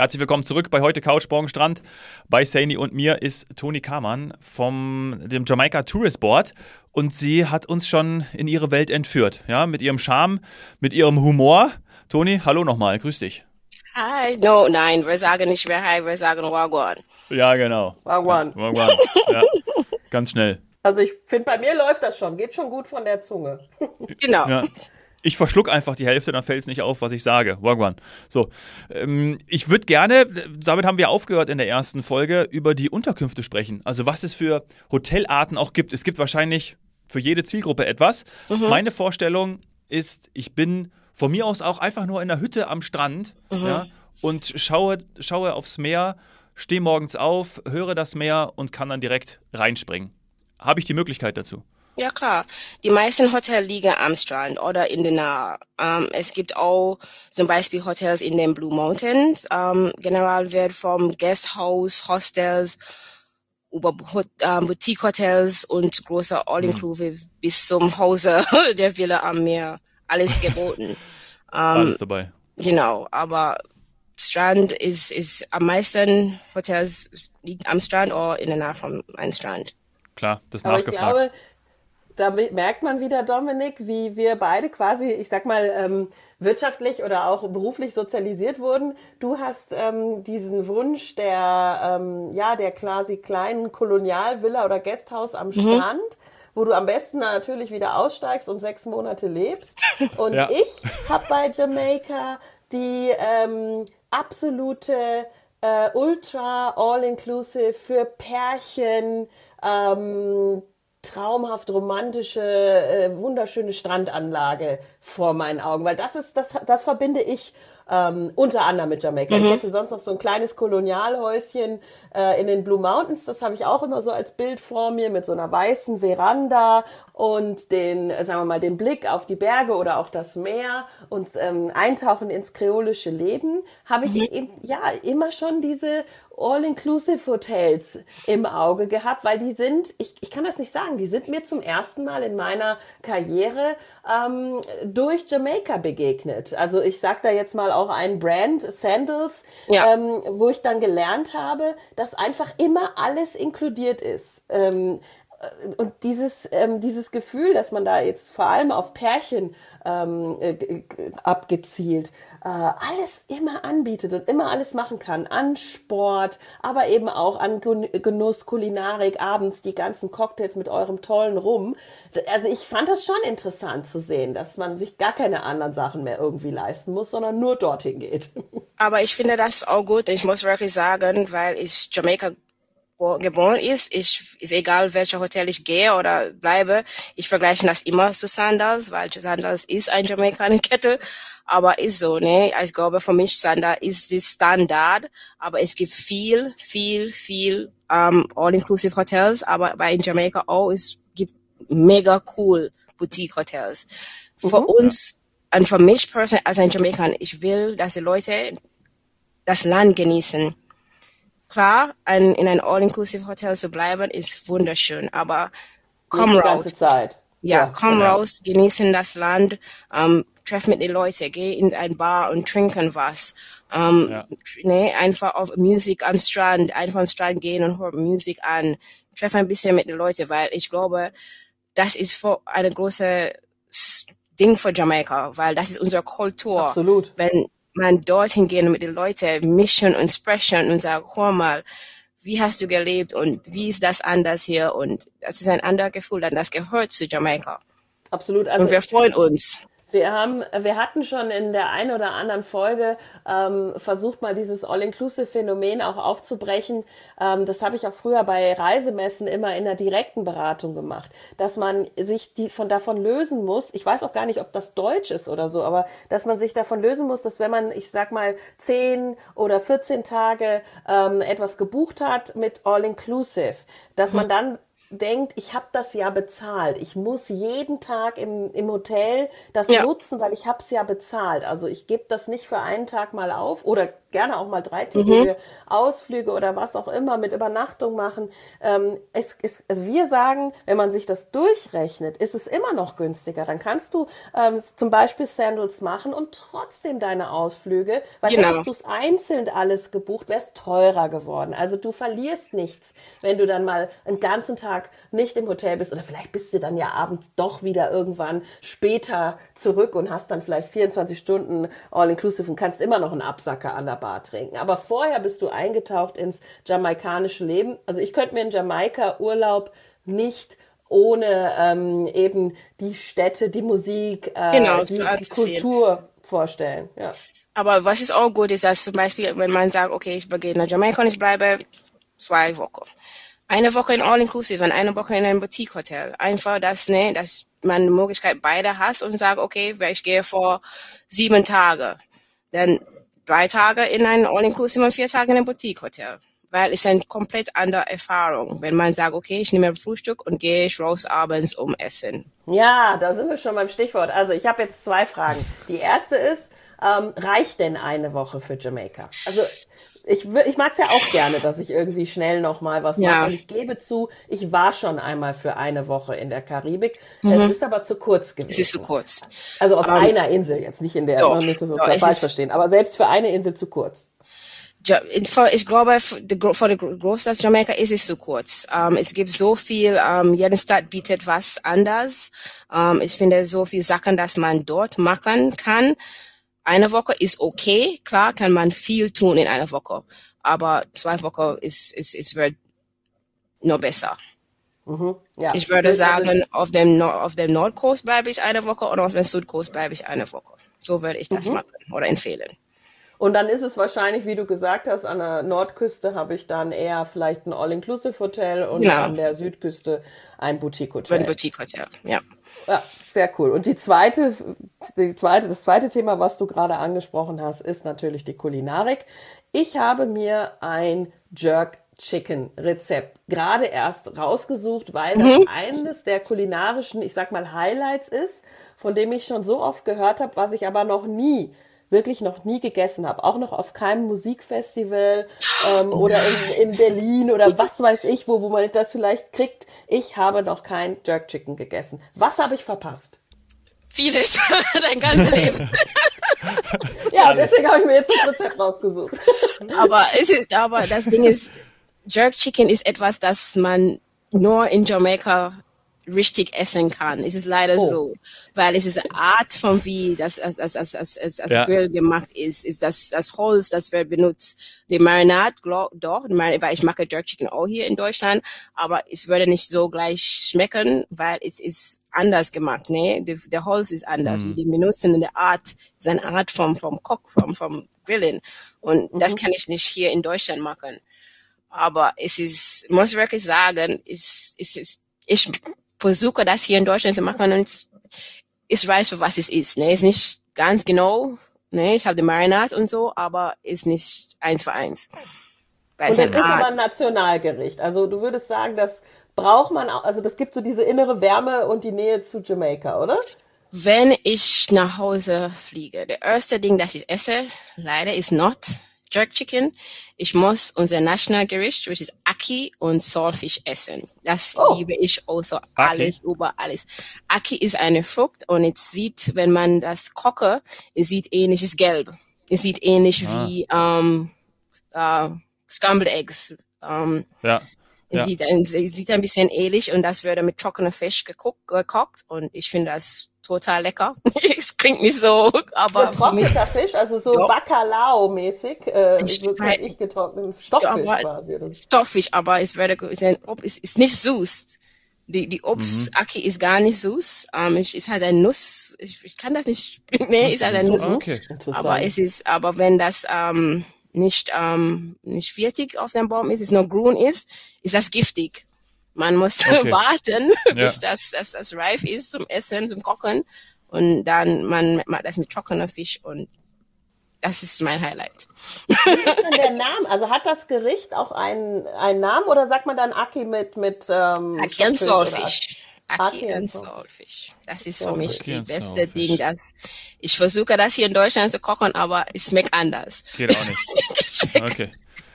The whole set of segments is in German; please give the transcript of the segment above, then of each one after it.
Herzlich willkommen zurück bei heute Couch Morgen Strand. Bei Saini und mir ist Toni Kamann vom dem Jamaica Tourist Board und sie hat uns schon in ihre Welt entführt, ja, mit ihrem Charme, mit ihrem Humor. Toni, hallo nochmal, grüß dich. Hi, no, nein, wir sagen nicht mehr Hi, wir sagen Wagwan. Ja, genau. Wagwan. Ja, Wagwan. Ja, ganz schnell. Also ich finde, bei mir läuft das schon, geht schon gut von der Zunge. Genau. Ja. Ich verschluck einfach die Hälfte, dann fällt es nicht auf, was ich sage. Wagwan. So, ähm, ich würde gerne, damit haben wir aufgehört in der ersten Folge, über die Unterkünfte sprechen. Also was es für Hotelarten auch gibt. Es gibt wahrscheinlich für jede Zielgruppe etwas. Meine Vorstellung ist, ich bin von mir aus auch einfach nur in der Hütte am Strand ja, und schaue, schaue aufs Meer, stehe morgens auf, höre das Meer und kann dann direkt reinspringen. Habe ich die Möglichkeit dazu? Ja klar, die meisten Hotels liegen am Strand oder in der Nähe. Ähm, es gibt auch zum Beispiel Hotels in den Blue Mountains. Ähm, generell wird vom Guesthouse, Hostels, über Hot- ähm, Boutique-Hotels und große All-Inclusive bis zum Hause der Villa am Meer alles geboten. ähm, Alles dabei. Genau, aber Strand ist, ist am meisten Hotels liegt am Strand oder in der Nähe von einem Strand. Klar, das Aber ich nachgefragt. glaube, da merkt man wieder, Dominik, wie wir beide quasi, ich sag mal, ähm, wirtschaftlich oder auch beruflich sozialisiert wurden. Du hast ähm, diesen Wunsch der, ähm, ja, der quasi kleinen Kolonialvilla oder Gasthaus am Strand, wo du am besten natürlich wieder aussteigst und sechs Monate lebst. Und Ja. ich habe bei Jamaica die ähm, absolute äh, Ultra All-Inclusive für Pärchen, ähm, traumhaft romantische, äh, wunderschöne Strandanlage vor meinen Augen, weil das ist, das, das verbinde ich ähm, unter anderem mit Jamaika. Ich hätte sonst noch so ein kleines Kolonialhäuschen äh, in den Blue Mountains, das habe ich auch immer so als Bild vor mir mit so einer weißen Veranda und den, äh, sagen wir mal, den Blick auf die Berge oder auch das Meer und ähm, Eintauchen ins kreolische Leben, habe ich eben, ja immer schon diese All-Inclusive-Hotels im Auge gehabt, weil die sind, ich, ich kann das nicht sagen, die sind mir zum ersten Mal in meiner Karriere ähm, durch Jamaica begegnet. Also ich sag da jetzt mal auch ein Brand, Sandals, Ja. ähm, wo ich dann gelernt habe, dass einfach immer alles inkludiert ist. Ähm, und dieses, ähm, dieses Gefühl, dass man da jetzt vor allem auf Pärchen ähm, äh, abgezielt äh, alles immer anbietet und immer alles machen kann. An Sport, aber eben auch an Genuss, Kulinarik, abends die ganzen Cocktails mit eurem tollen Rum. Also ich fand das schon interessant zu sehen, dass man sich gar keine anderen Sachen mehr irgendwie leisten muss, sondern nur dorthin geht. Aber ich finde das auch gut. Ich muss wirklich sagen, weil ich Jamaika geboren ist, ich, ist egal, welcher Hotel ich gehe oder bleibe, ich vergleiche das immer zu Sandals, weil Sandals ist ein Jamaikaner-Kettel, aber ist so, ne? Ich glaube, für mich Sandal ist die Standard, aber es gibt viel, viel, viel ähm, All-Inclusive Hotels, aber bei in Jamaika auch, es gibt mega cool Boutique-Hotels. Für uns und für mich persönlich als ein Jamaikan, ich will, dass die Leute das Land genießen. Klar, ein, in ein All-Inclusive-Hotel zu bleiben, ist wunderschön, aber komm Nicht die raus. ganze Zeit. Ja, komm genau. raus, genießen das Land, ähm, treff mit den Leuten, geh in ein Bar und trinken was. Ähm, Ja. ne, einfach auf Musik am Strand, einfach am Strand gehen und hör Musik an. Treff ein bisschen mit den Leuten, weil ich glaube, das ist für eine große Ding für Jamaika, weil das ist unsere Kultur. Absolut. Wenn man dorthin geht und mit den Leuten mischen und sprechen und sagen, hör mal, wie hast du gelebt und wie ist das anders hier? Und das ist ein anderes Gefühl, dann das gehört zu Jamaika. Absolut. Also Und wir freuen uns. Wir haben, wir hatten schon in der einen oder anderen Folge ähm, versucht, mal dieses All-Inclusive-Phänomen auch aufzubrechen. Ähm, das habe ich auch früher bei Reisemessen immer in der direkten Beratung gemacht, dass man sich die von davon lösen muss. Ich weiß auch gar nicht, ob das Deutsch ist oder so, aber dass man sich davon lösen muss, dass wenn man, ich sag mal, 10 oder 14 Tage ähm, etwas gebucht hat mit All-Inclusive, dass man dann denkt, ich habe das ja bezahlt. Ich muss jeden Tag im, im Hotel das Ja. nutzen, weil ich habe es ja bezahlt. Also ich gebe das nicht für einen Tag mal auf oder gerne auch mal dreitägige mhm. Ausflüge oder was auch immer mit Übernachtung machen. Ähm, es, es, also wir sagen, wenn man sich das durchrechnet, ist es immer noch günstiger. Dann kannst du ähm, zum Beispiel Sandals machen und trotzdem deine Ausflüge, weil genau. hättest du es einzeln alles gebucht, wäre es teurer geworden. Also du verlierst nichts, wenn du dann mal einen ganzen Tag nicht im Hotel bist oder vielleicht bist du dann ja abends doch wieder irgendwann später zurück und hast dann vielleicht 24 Stunden All-Inclusive und kannst immer noch einen Absacker an der Bar trinken. Aber vorher bist du eingetaucht ins jamaikanische Leben. Also ich könnte mir in Jamaika Urlaub nicht ohne ähm, eben die Städte, die Musik, äh, genau, die, die Kultur vorstellen. Ja. Aber was ist auch gut ist, dass zum Beispiel, wenn man sagt, okay, ich begehe nach Jamaika und ich bleibe zwei Wochen. Eine Woche in All-Inclusive und eine Woche in einem Boutique-Hotel. Einfach, dass, ne, dass man die Möglichkeit beide hast und sagt, okay, ich gehe vor sieben Tage. Dann drei Tage in ein All-Inclusive und vier Tage in ein Boutique-Hotel. Weil es eine komplett andere Erfahrung, wenn man sagt, okay, ich nehme Frühstück und gehe ich raus abends um Essen. Ja, da sind wir schon beim Stichwort. Also ich habe jetzt zwei Fragen. Die erste ist, ähm, reicht denn eine Woche für Jamaika? Also ich, ich mag es ja auch gerne, dass ich irgendwie schnell noch mal was ja. mache. Und ich gebe zu, ich war schon einmal für eine Woche in der Karibik. Mhm. Es ist aber zu kurz gewesen. Es ist zu kurz. Also auf um, einer Insel jetzt, nicht in der, doch, nicht das doch, falsch verstehen. Aber selbst für eine Insel zu kurz. Ich glaube, für die Großstadt Jamaika ist es zu kurz. Um, es gibt so viel, um, jede Stadt bietet was anders. Um, ich finde so viel Sachen, dass man dort machen kann eine Woche ist okay, klar kann man viel tun in einer Woche, aber zwei Wochen ist, ist, ist wird noch besser. Mhm, ja. Ich würde sagen, auf dem, auf dem Nordkurs bleibe ich eine Woche und auf dem Südkurs bleibe ich eine Woche. So würde ich das mhm. machen oder empfehlen. Und dann ist es wahrscheinlich, wie du gesagt hast, an der Nordküste habe ich dann eher vielleicht ein All-Inclusive-Hotel und ja. an der Südküste ein Boutique-Hotel. Ein Boutique-Hotel, ja. Ja, sehr cool. Und die zweite, die zweite, das zweite Thema, was du gerade angesprochen hast, ist natürlich die Kulinarik. Ich habe mir ein Jerk Chicken Rezept gerade erst rausgesucht, weil das mhm. eines der kulinarischen, ich sag mal, Highlights ist, von dem ich schon so oft gehört habe, was ich aber noch nie wirklich noch nie gegessen habe. Auch noch auf keinem Musikfestival ähm, oh oder in, in, Berlin oder was weiß ich, wo, wo man das vielleicht kriegt. Ich habe noch kein Jerk Chicken gegessen. Was habe ich verpasst? Vieles, dein ganzes Leben. ja, deswegen habe ich mir jetzt das Rezept rausgesucht. aber, ist, aber das Ding ist, Jerk Chicken ist etwas, das man nur in Jamaika richtig essen kann. Es ist leider oh. so, weil es ist eine Art von wie das als, als, als, als, als, als ja. Grill gemacht ist, ist das, das Holz, das wird benutzt. Die Marinade, doch, die Marinade, weil ich mache Jerk Chicken auch hier in Deutschland, aber es würde nicht so gleich schmecken, weil es ist anders gemacht, ne? Der, der Holz ist anders, mhm. wie die benutzen in der Art, ist eine Art vom, vom Koch, vom, vom Grillen. Und mhm. das kann ich nicht hier in Deutschland machen. Aber es ist, muss ich wirklich sagen, es, es ist, ich versuche das hier in Deutschland zu machen und ich weiß, für was es ist. Ne? Ist nicht ganz genau, ne? ich habe die Marinade und so, aber ist nicht eins für eins. Weil und das ist aber ein Nationalgericht. Also du würdest sagen, das braucht man auch, also das gibt so diese innere Wärme und die Nähe zu Jamaika, oder? Wenn ich nach Hause fliege, der erste Ding, das ich esse, leider ist not Jerk Chicken. Ich muss unser Nationalgericht, which ist Aki und Saltfish essen. Das oh. liebe ich also alles Aki. über alles. Aki ist eine Frucht und es sieht, wenn man das koche, es sieht ähnlich, es ist gelb. Es sieht ähnlich ah. wie ähm, uh, Scrambled Eggs. Ähm, ja. Ja. Sieht ein, sieht ein bisschen ähnlich und das würde mit trockener Fisch gekocht, gekocht und ich finde das total lecker. es klingt nicht so, aber. Getrockneter Fisch, also so Bacalao-mäßig, äh, ich, ich getrocknet, Stockfisch aber, quasi. Stockfisch, aber es wäre, es ist nicht süß. Die, die Obstaki mhm. ist gar nicht süß. Ähm, es ist halt ein Nuss. Ich, ich kann das nicht. nee, ist halt ein Nuss. Okay. Aber es ist, aber wenn das ähm, nicht ähm, nicht fertig auf dem Baum ist, es nur grün ist, ist das giftig. Man muss okay. warten, bis ja. das, das, das reif ist zum Essen, zum Kochen. Und dann man macht das mit trockener Fisch und das ist mein Highlight. Wie ist denn der Name? Also hat das Gericht auch einen, einen Namen oder sagt man dann Aki mit mit ähm, Aki und Saltfish? Aki Soul. Saltfish. Das ist für mich die and beste. Ding, das ich versuche das hier in Deutschland zu kochen, aber es schmeckt anders. Geht auch nicht. Okay.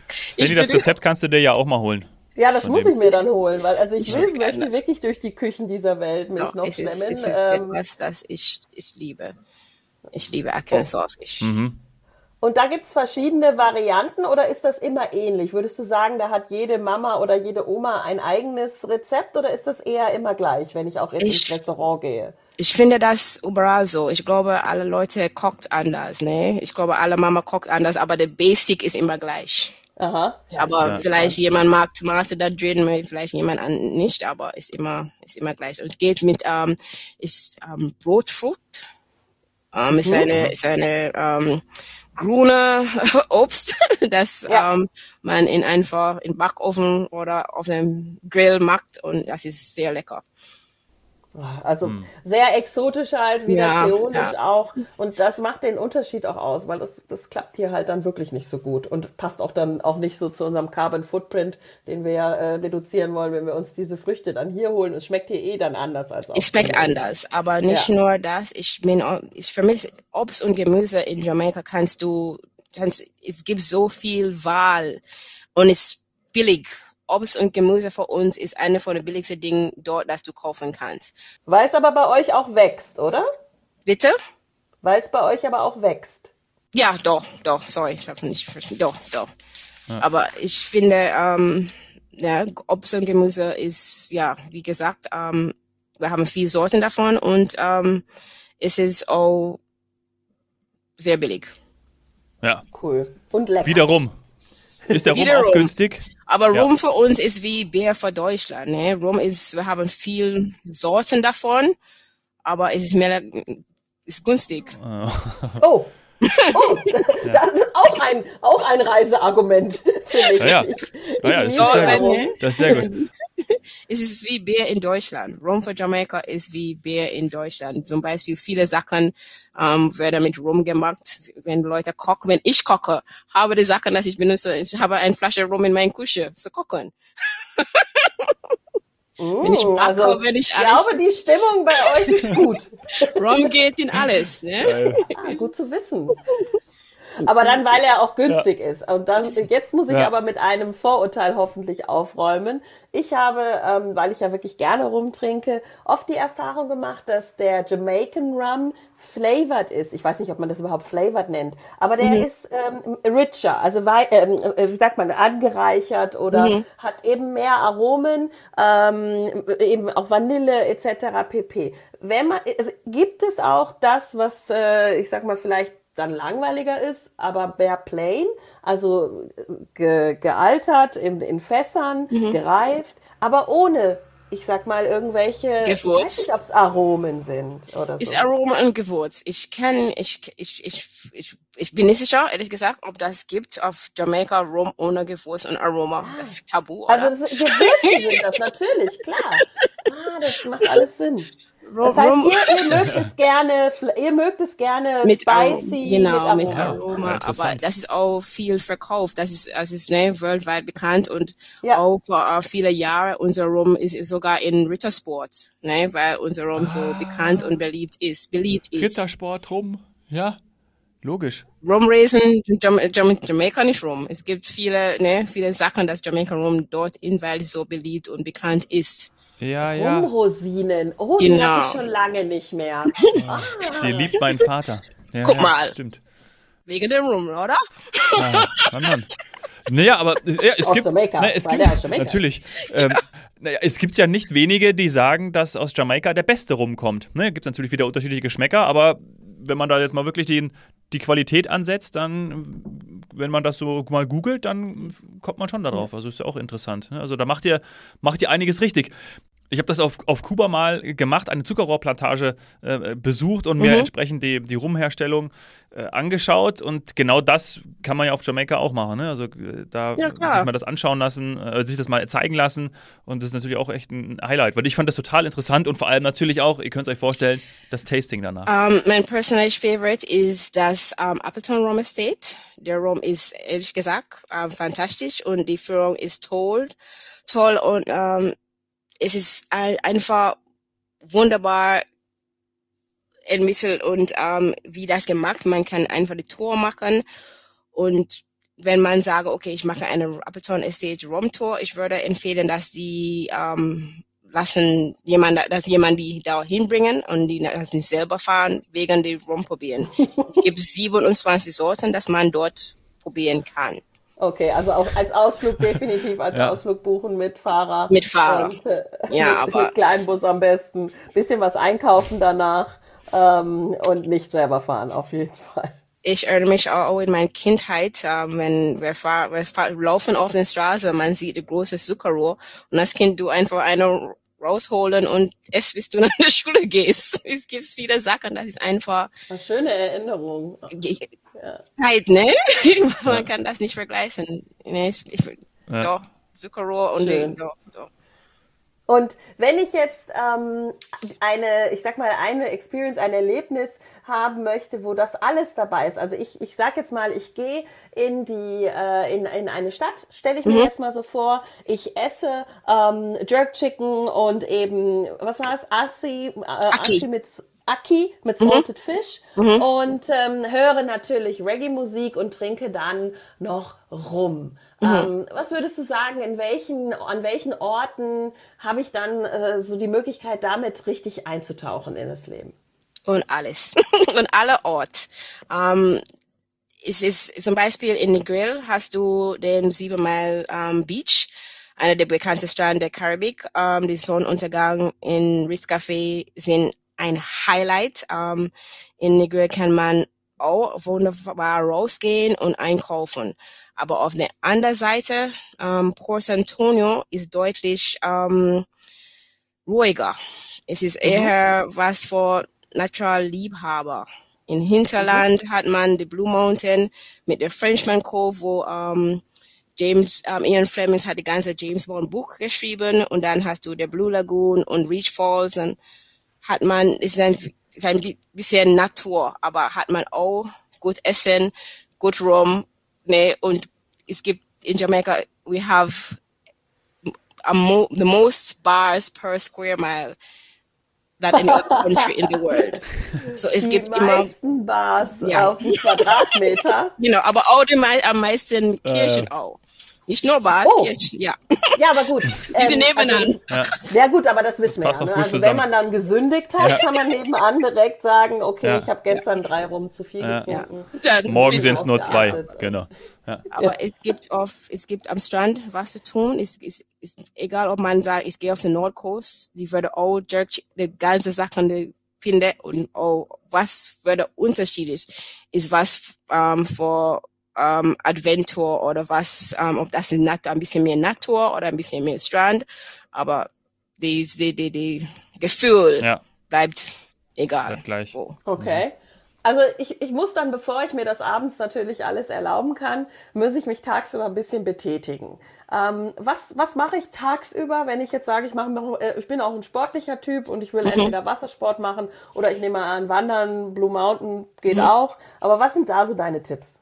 Sandy, das Rezept kannst du dir ja auch mal holen. Ja, das muss ich mir dann holen, weil also ich will, würd möchte gerne. wirklich durch die Küchen dieser Welt mich Ja, noch es ist, schlemmen. es ist ähm, etwas, das ich, ich liebe. Ich liebe and Saltfish. Mhm. und da gibt's verschiedene Varianten oder ist das immer ähnlich? Würdest du sagen, da hat jede Mama oder jede Oma ein eigenes Rezept oder ist das eher immer gleich, wenn ich auch ins Ich- Restaurant gehe? Ich finde das überall so. Ich glaube, alle Leute kocht anders, ne? Ich glaube, alle Mama kocht anders, aber der Basic ist immer gleich. Aha. Aber Ja. vielleicht jemand mag Tomate da drin, vielleicht jemand an nicht, aber ist immer ist immer gleich. Und es geht mit ähm, ist ähm, Brotfrucht. Ähm, ist eine ist eine ähm, grüne Obst, das Ja. ähm, man in einfach in Backofen oder auf dem Grill macht und das ist sehr lecker. Also sehr exotisch halt, wieder Ja, kreolisch ja. auch. Und das macht den Unterschied auch aus, weil das, das klappt hier halt dann wirklich nicht so gut und passt auch dann auch nicht so zu unserem Carbon Footprint, den wir ja äh, reduzieren wollen, wenn wir uns diese Früchte dann hier holen. Es schmeckt hier eh dann anders als auch. Es schmeckt anders, aber nicht Ja. nur das. Ich bin, ich für mich Obst und Gemüse in Jamaika kannst du, kannst, es gibt so viel Wahl und es ist billig. Obst und Gemüse für uns ist eine von den billigsten Dingen dort, dass du kaufen kannst. Weil es aber bei euch auch wächst, oder? Bitte? Weil es bei euch aber auch wächst. Ja, doch, doch. Sorry, ich habe nicht verstanden. Doch, doch. Aber ich finde, ähm, ja, Obst und Gemüse ist, ja, wie gesagt, ähm, wir haben viel Sorten davon und ähm, es ist auch sehr billig. Ja. Cool. Und lecker. Wiederum. Ist der Rum auch günstig? Aber Ja. Rum für uns ist wie Bier für Deutschland. Ne? Rum ist, wir haben viel Sorten davon, aber es ist mehr, ist günstig. Oh. Oh, das ist auch ein, auch ein Reiseargument, finde ich. Ja, ja. Ja, ja, das ist sehr gut. Das ist sehr gut. Es ist wie Bier in Deutschland. Rum für Jamaika ist wie Bier in Deutschland. Zum Beispiel viele Sachen ähm, werden mit Rum gemacht, wenn Leute kochen. Wenn ich koche, habe die Sachen, dass ich benutze, ich habe eine Flasche Rum in meiner Küche zu kochen. Wenn ich Mm, backe, also, wenn ich ich alles- glaube, die Stimmung bei euch ist gut. Rum geht in alles. Ne? Ah, gut zu wissen. Aber dann, weil er auch günstig ist. Und dann, jetzt muss ich Ja. aber mit einem Vorurteil hoffentlich aufräumen. Ich habe, ähm, weil ich ja wirklich gerne rumtrinke, oft die Erfahrung gemacht, dass der Jamaican Rum flavored ist. Ich weiß nicht, ob man das überhaupt flavored nennt, aber der ist ähm, richer, also ähm, äh, wie sagt man, angereichert oder hat eben mehr Aromen, ähm, eben auch Vanille etc. pp. Wenn man, also gibt es auch das, was äh, ich sag mal vielleicht dann langweiliger ist, aber mehr plain, also ge, gealtert in, in Fässern, gereift, aber ohne, ich sag mal, irgendwelche, ich Gewürz. weiß nicht, ob es Aromen sind oder so. Ist Aroma und Gewürz. Ich kenne, ich, ich, ich, ich, ich bin nicht sicher, ehrlich gesagt, ob das gibt auf Jamaika Rum ohne Gewürz und Aroma. Das ist tabu, oder? Also das, Gewürze sind das, natürlich, klar. Ah, das macht alles Sinn. Rum, Das heißt, ihr, ihr mögt es gerne, ihr mögt es gerne mit spicy, genau, mit mit Aroma. Aroma, Ja, aber das ist auch viel verkauft. Das ist, das ist ne, weltweit bekannt und Ja. auch vor äh, viele Jahre unser Rum ist, ist sogar in Rittersport, ne, weil unser Rum so Ah. bekannt und beliebt ist, beliebt ist. Rittersport rum. Ja. Logisch. Rum Raisin, Jam Jam Jamaica nicht Rum. Es gibt viele, ne, viele Sachen, dass Jamaica Rum dort in weil es so beliebt und bekannt ist. Ja, ja. Rumrosinen. Oh, die Genau. habe ich schon lange nicht mehr. Die liebt mein Vater. Ja, Guck ja, mal. Stimmt. Wegen dem Rum, oder? Ah, Mann, Mann. Naja, aber ja, es Aus gibt, Jamaika, na, es gibt natürlich. Ähm, naja, es gibt ja nicht wenige, die sagen, dass aus Jamaika der Beste rumkommt. Ne, gibt es natürlich wieder unterschiedliche Geschmäcker, aber wenn man da jetzt mal wirklich den, die Qualität ansetzt, dann, wenn man das so mal googelt, dann kommt man schon darauf. Also ist ja auch interessant. Ne? Also da macht ihr, macht ihr einiges richtig. Ich habe das auf, auf Kuba mal gemacht, eine Zuckerrohrplantage äh, besucht und mir Mhm. entsprechend die, die Rumherstellung äh, angeschaut. Und genau das kann man ja auf Jamaika auch machen. Ne? Also äh, da Ja, sich mal das anschauen lassen, äh, sich das mal zeigen lassen. Und das ist natürlich auch echt ein Highlight, weil ich fand das total interessant und vor allem natürlich auch, ihr könnt es euch vorstellen, das Tasting danach. Um, mein personal favorite ist das um, Appleton Rum Estate. Der Rum ist ehrlich gesagt um, fantastisch und die Führung ist toll, toll und um, es ist ein, einfach wunderbar ermittelt und ähm, wie das gemacht. Man kann einfach die Tour machen und wenn man sage, okay, ich mache eine Appleton Estate Rom Tour, ich würde empfehlen, dass die ähm, lassen jemand, dass jemand die da hinbringen und die nicht selber fahren, wegen die rumprobieren. es gibt 27 Sorten, dass man dort probieren kann. Okay, also auch als Ausflug definitiv als ja. Ausflug buchen mit Fahrer. Mit Fahrer. Und, äh, ja, aber mit Kleinbus am besten. Bisschen was einkaufen danach ähm, und nicht selber fahren, auf jeden Fall. Ich erinnere mich auch in meiner Kindheit, ähm, wenn wir, fahr, wir fahr, laufen auf der Straße, man sieht ein großes Zuckerrohr und als Kind du einfach eine rausholen und es bis du nach der Schule gehst. Es gibt viele Sachen, das ist einfach. Eine schöne Erinnerung. Ja. Zeit, ne? Man ja. kann das nicht vergleichen. Ne, ich, ich, ja. Doch, Zuckerrohr und Schön. doch, doch. Und wenn ich jetzt ähm, eine, ich sag mal, eine Experience, ein Erlebnis haben möchte, wo das alles dabei ist. Also ich, ich sag jetzt mal, ich gehe in die äh, in, in eine Stadt, stelle ich mir mhm. jetzt mal so vor, ich esse ähm, Jerk Chicken und eben, was war es, Assi, äh, Aki mit Aki mit mhm. Salted mhm. Fish mhm. und ähm, höre natürlich Reggae-Musik und trinke dann noch Rum. Mhm. Ähm, was würdest du sagen, in welchen, an welchen Orten habe ich dann äh, so die Möglichkeit, damit richtig einzutauchen in das Leben? Und alles. und alle Ort. Ähm, es ist zum Beispiel in Negril hast du den Sieben Mile ähm, Beach, einer der bekanntesten Strände der Karibik. Ähm, die Sonnenuntergang in Ritz Café sind ein Highlight. Ähm, in Negril kann man auch wunderbar rausgehen und einkaufen. Aber auf der anderen Seite, ähm, Port Antonio ist deutlich ähm, ruhiger. Es ist mhm. eher mhm. was für Natural Liebhaber. In Hinterland mhm. hat man die Blue Mountain mit der Frenchman Cove, wo ähm, James, ähm, Ian Fleming hat die ganze James Bond Buch geschrieben und dann hast du der Blue Lagoon und Reach Falls und hat man, ist ein, ist ein bisschen Natur, aber hat man auch gut Essen, gut Rum, ne, und es gibt in Jamaica, we have mo the most bars per square mile that any other country in the world. So es die gibt meisten immer Bars ja. auf Quadratmeter. Genau, you know, aber auch die am meisten Kirchen äh. auch. Nicht nur Bars, oh. Ja. Ja, aber gut. Die sind ähm, nebenan. Also, ja. ja. gut, aber das wissen das wir ja. Ne? Also wenn man dann gesündigt hat, ja. kann man nebenan direkt sagen, okay, ja. ich habe gestern drei rum zu viel getrunken. Morgen sind es nur zwei, genau. Aber es gibt auf, es gibt am Strand was zu tun. Es ist, ist egal, ob man sagt, ich gehe auf den Nordcoast, die würde auch Jerk, die ganze Sachen die finde und oh, was würde der Unterschied ist, ist was ähm, für ähm, Adventure oder was, ähm, ob das ist ein bisschen mehr Natur oder ein bisschen mehr Strand, aber die, die, die, die Gefühl ja. bleibt egal. gleich. Wo. Okay. Also ich, ich muss dann, bevor ich mir das abends natürlich alles erlauben kann, muss ich mich tagsüber ein bisschen betätigen. Ähm, was was mache ich tagsüber, wenn ich jetzt sage, ich mache, äh, ich bin auch ein sportlicher Typ und ich will mhm. entweder Wassersport machen oder ich nehme an Wandern, Blue Mountain geht mhm. auch. Aber was sind da so deine Tipps?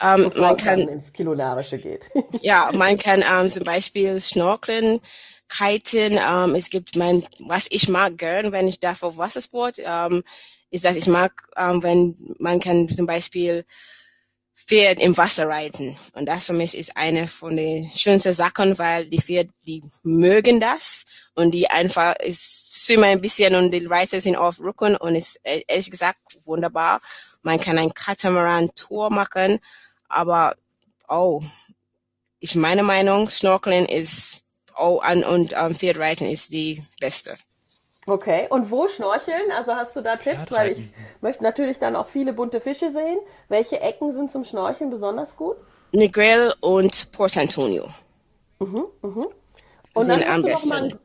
Ähm, man kann ins Kilonarische geht. ja, man kann ähm, zum Beispiel schnorkeln, kiten. Ähm, es gibt mein, was ich mag gern, wenn ich darf auf Wassersport, ähm, ist, dass ich mag, ähm, wenn man kann zum Beispiel Pferd im Wasser reiten. Und das für mich ist eine von den schönsten Sachen, weil die Pferde, die mögen das und die einfach, schwimmen ein bisschen und die Reiter sind auf Rücken und ist ehrlich gesagt wunderbar. Man kann ein Catamaran-Tour machen, aber oh, ich meine Meinung, Snorkeling ist oh, an und um, Pferdreiten ist die beste. Okay, und wo schnorcheln? Also hast du da Tipps? Weil ich möchte natürlich dann auch viele bunte Fische sehen. Welche Ecken sind zum Schnorcheln besonders gut? Negril und Port Antonio. Mhm, mhm. Und dann hast du noch mal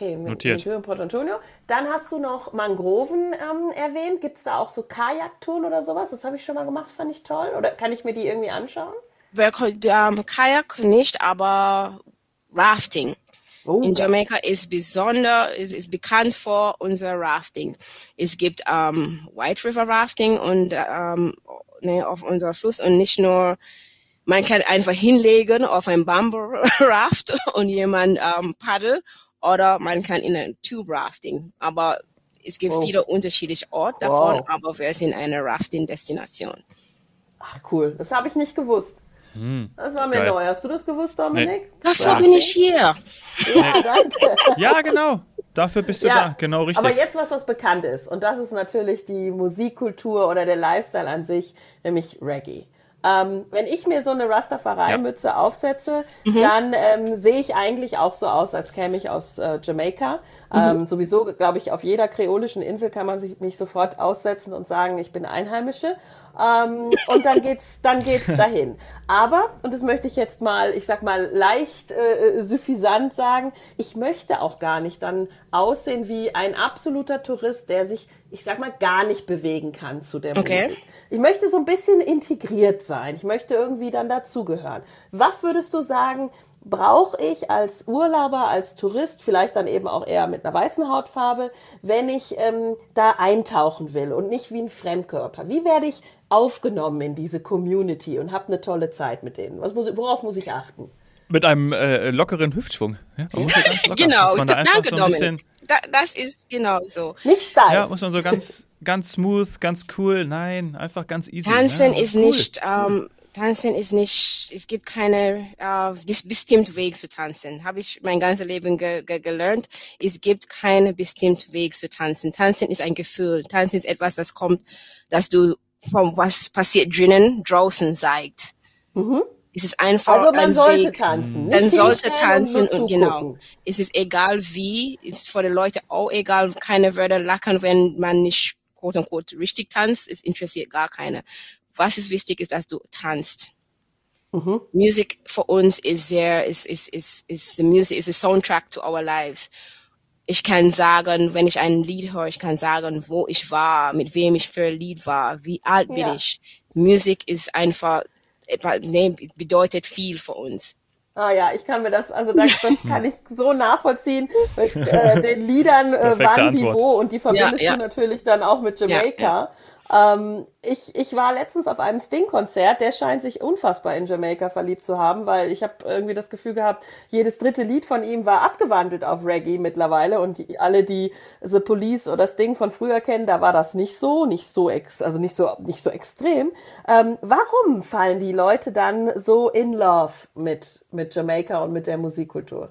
Okay, mit, Notiert. mit Port Antonio. Dann hast du noch Mangroven ähm, erwähnt. Gibt es da auch so Kajaktouren oder sowas? Das habe ich schon mal gemacht, fand ich toll. Oder kann ich mir die irgendwie anschauen? Ähm, Kajak nicht, aber Rafting. Oh, in Jamaika ist besonders, ist, ist bekannt für unser Rafting. Es gibt ähm, White River Rafting und ähm, ne, auf unserem Fluss und nicht nur man kann einfach hinlegen auf ein Bamboo Raft und jemand ähm, paddelt oder man kann in ein Tube Rafting. Aber es gibt Wow. viele unterschiedliche Orte davon, Wow. aber wir sind eine Rafting-Destination. Ach cool, das habe ich nicht gewusst. Das war mir Geil. neu. Hast du das gewusst, Dominik? Dafür Ja. bin ich hier. Ja, danke. Ja, genau. Dafür bist du da. Genau richtig. Aber jetzt was, was bekannt ist. Und das ist natürlich die Musikkultur oder der Lifestyle an sich, nämlich Reggae. Ähm, wenn ich mir so eine Rastafari-Mütze aufsetze, dann ähm, sehe ich eigentlich auch so aus, als käme ich aus äh, Jamaika. Ähm, sowieso, glaube ich, auf jeder kreolischen Insel kann man sich mich sofort aussetzen und sagen, ich bin Einheimische. Ähm, und dann geht's, dann geht's dahin. Aber, und das möchte ich jetzt mal, ich sag mal, leicht äh, suffisant sagen, ich möchte auch gar nicht dann aussehen wie ein absoluter Tourist, der sich, ich sag mal, gar nicht bewegen kann zu der Okay. Musik. Ich möchte so ein bisschen integriert sein. Ich möchte irgendwie dann dazugehören. Was würdest du sagen, brauche ich als Urlauber, als Tourist, vielleicht dann eben auch eher mit einer weißen Hautfarbe, wenn ich ähm, da eintauchen will und nicht wie ein Fremdkörper? Wie werde ich aufgenommen in diese Community und habe eine tolle Zeit mit denen? Was muss, worauf muss ich achten? Mit einem äh, lockeren Hüftschwung. Ja, man muss ja ganz locker, Genau, da einfach danke so ein bisschen, Dominik. Da, das ist genau so. Nicht steif. Ja, muss man so ganz, ganz smooth, ganz cool. Nein, einfach ganz easy. Tanzen ja, ist cool. nicht, ähm, Tanzen ist nicht, es gibt keine äh, bestimmten Weg zu tanzen. Habe ich mein ganzes Leben ge ge gelernt. Es gibt keinen bestimmten Weg zu tanzen. Tanzen ist ein Gefühl. Tanzen ist etwas, das kommt, dass du vom was passiert drinnen draußen zeigt. Es ist einfach also man ein sollte Weg. tanzen. Nicht sollte tanzen nur und genau. Es ist egal wie, ist für die Leute auch egal. Keiner würde lachen, wenn man nicht quote unquote richtig tanzt. Es interessiert gar keiner. Was ist wichtig ist, dass du tanzt. Music für uns ist sehr, ist, ist, ist, ist, the music is a soundtrack to our lives. Ich kann sagen, wenn ich ein Lied höre, ich kann sagen, wo ich war, mit wem ich für ein Lied war, wie alt bin Ja. ich. Musik ist einfach, etwa- nee, bedeutet viel für uns. Ah ja, ich kann mir das, also das, das kann ich so nachvollziehen mit äh, den Liedern, äh, wann, wie, Antwort. wo und die verbindest Ja, ja. du natürlich dann auch mit Jamaika. Ja, Ähm, ich, ich war letztens auf einem Sting-Konzert, der scheint sich unfassbar in Jamaika verliebt zu haben, weil ich habe irgendwie das Gefühl gehabt, jedes dritte Lied von ihm war abgewandelt auf Reggae mittlerweile und die, alle, die The Police oder Sting von früher kennen, da war das nicht so, nicht so ex, also nicht so, nicht so extrem. Ähm, warum fallen die Leute dann so in love mit, mit Jamaika und mit der Musikkultur?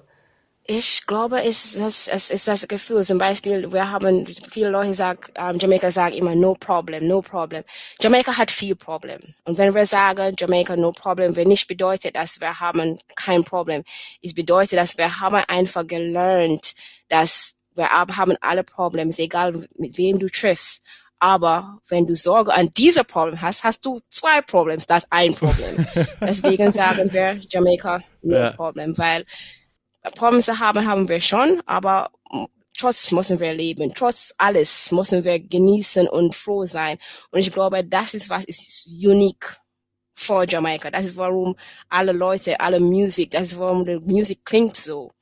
Ich glaube, es ist das, es ist das Gefühl. Zum Beispiel, wir haben, viele Leute sagen, ähm, Jamaika sagt immer, no problem, no problem. Jamaika hat viel Problem. Und wenn wir sagen, Jamaika, no problem, wir nicht bedeutet, dass wir haben kein Problem. Es bedeutet, dass wir haben einfach gelernt, dass wir ab- haben alle Probleme, egal mit wem du triffst. Aber wenn du Sorge an dieser Problem hast, hast du zwei Probleme statt ein Problem. Deswegen sagen wir Jamaika, no Ja. problem, weil Probleme zu haben, haben wir schon, aber trotz müssen wir leben. Trotz alles müssen wir genießen und froh sein. Und ich glaube, das ist was ist unique für Jamaika. Das ist warum alle Leute, alle Musik, das ist warum die Musik klingt so.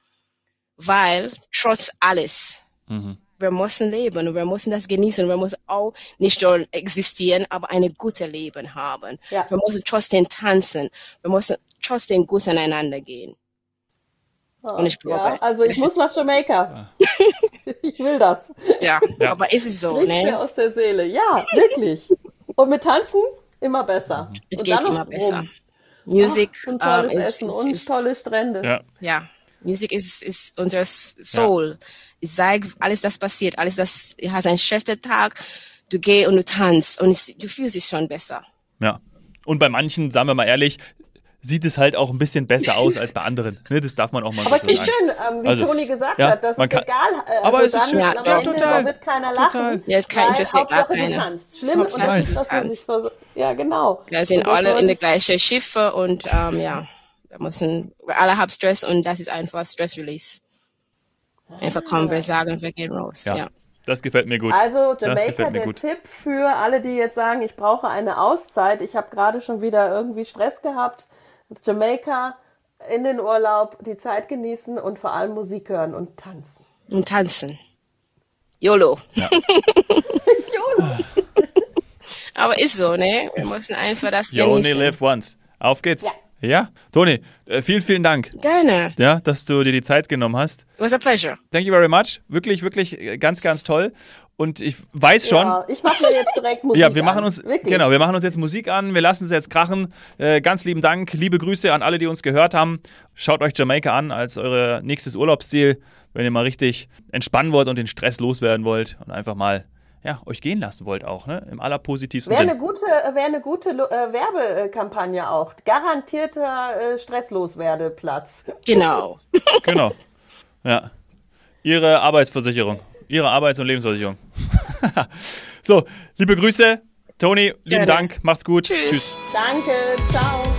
Weil trotz alles, wir müssen leben und wir müssen das genießen. Wir müssen auch nicht nur existieren, aber eine gute Leben haben. Ja. Wir müssen trotzdem tanzen. Wir müssen trotzdem gut aneinander gehen. Und ich glaube, ja, also ich muss nach Jamaika. ich will das. Ja, Ja. aber ist es so, Spricht mir ne? aus der Seele. Ja, wirklich. Und mit Tanzen immer besser. Es und geht immer besser. rum. Music Ach, und tolles ähm, ist, Essen ist, und ist, tolle Strände. Ja. ja, Music ist, ist unser Soul. Es zeigt alles, das passiert, alles, das, du hast einen schlechten Tag, du gehst und du tanzt und es, du fühlst dich schon besser. Ja. Und bei manchen, sagen wir mal ehrlich, sieht es halt auch ein bisschen besser aus als bei anderen. Ne, das darf man auch mal Aber ich so finde sagen. schön, ähm, wie Also, Toni gesagt ja, hat, das man ist kann- egal. Äh, Aber also es ist dann schön. Ja, Ende total. wird keiner Total. lachen. Ja, es kann weil interessiert gar tanzt. Schlimm, und das ist das, was ich vers Ja, genau. Wir sind alle in der ich- gleichen Schiffe und ähm, ja, wir müssen, wir alle haben Stress und das ist einfach Stress Release. Einfach kommen wir sagen, wir gehen raus. Ja. Ja. Das gefällt mir gut. Also mir der gut. Tipp für alle, die jetzt sagen, ich brauche eine Auszeit. Ich habe gerade schon wieder irgendwie Stress gehabt. Jamaika in den Urlaub, die Zeit genießen und vor allem Musik hören und tanzen. Und tanzen. YOLO. YOLO. Aber ist so, ne? Wir müssen einfach das You only genießen. live once. Auf geht's. Ja. Ja, Toni, äh, vielen, vielen Dank, Gerne. ja, dass du dir die Zeit genommen hast. It was a pleasure. Thank you very much. Wirklich, wirklich äh, ganz, ganz toll. Und ich weiß schon, Ja, ich mache mir jetzt direkt Musik Ja, wir machen an. uns Wirklich. genau, wir machen uns jetzt Musik an, wir lassen es jetzt krachen. Äh, ganz lieben Dank, liebe Grüße an alle, die uns gehört haben. Schaut euch Jamaika an als euer nächstes Urlaubsziel, wenn ihr mal richtig entspannen wollt und den Stress loswerden wollt und einfach mal ja, euch gehen lassen wollt auch, ne? Im allerpositivsten Wäre Sinn. eine gute, wäre eine gute äh, Werbekampagne auch. Garantierter äh, Stressloswerdeplatz. Genau. Genau. Ja. Ihre Arbeitsversicherung, ihre Arbeits- und Lebensversicherung. so, liebe Grüße, Toni, lieben Gerne. Dank, macht's gut. Tschüss. Tschüss. Danke, ciao.